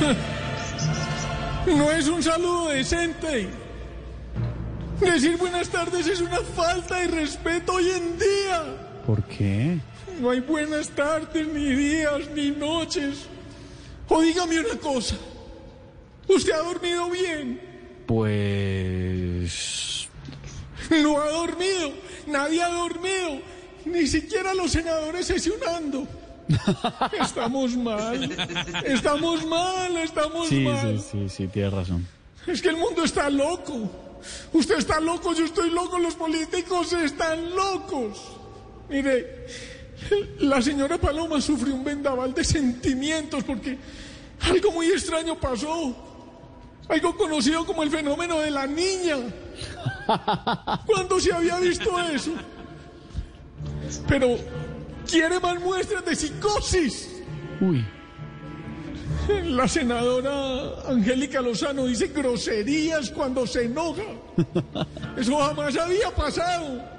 No es un saludo decente. Decir buenas tardes es una falta de respeto hoy en día. ¿Por qué? No hay buenas tardes, ni días, ni noches. O dígame una cosa. ¿Usted ha dormido bien? Pues... No ha dormido. Nadie ha dormido. Ni siquiera los senadores sesionando. Estamos mal. Estamos mal, estamos Sí, mal. sí, sí, sí, tienes razón. Es que el mundo está loco. Usted está loco, yo estoy loco, los políticos están locos. Mire, la señora Paloma sufrió un vendaval de sentimientos porque algo muy extraño pasó. Algo conocido como el fenómeno de la niña. ¿Cuándo se había visto eso? Pero quiere más muestras de psicosis. Uy, La senadora Angélica Lozano dice groserías cuando se enoja. Eso jamás había pasado.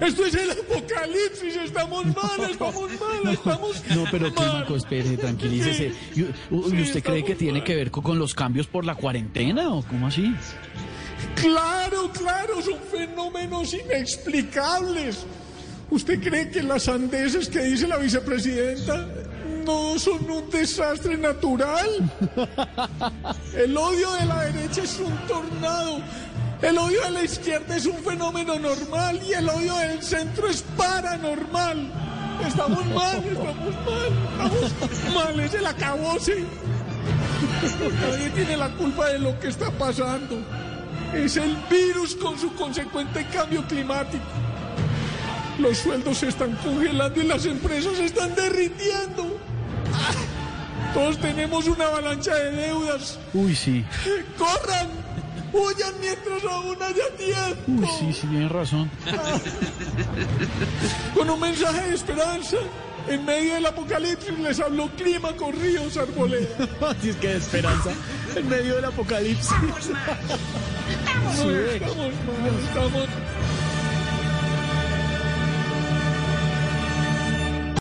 Esto es el apocalipsis, estamos mal, estamos mal, estamos no, pero. Clímaco, espere, tranquilícese. ¿Y, usted cree que tiene que ver co- con los cambios por la cuarentena o cómo así? Claro, claro, son fenómenos inexplicables. ¿Usted cree que las sandeces que dice la vicepresidenta no son un desastre natural? El odio de la derecha es un tornado. El odio de la izquierda es un fenómeno normal y el odio del centro es paranormal. Estamos mal, estamos mal, estamos mal, es el acabose. Nadie tiene la culpa de lo que está pasando. Es el virus con su consecuente cambio climático. Los sueldos se están congelando y las empresas se están derritiendo. Todos tenemos una avalancha de deudas. Uy, sí. ¡Corran! ¡Huyan mientras aún haya tiempo! Uy, sí, sí, tiene razón. Con un mensaje de esperanza, en medio del apocalipsis les habló Clima con Ríos Arboleda. Así es que de esperanza en medio del apocalipsis. No, estamos mal, estamos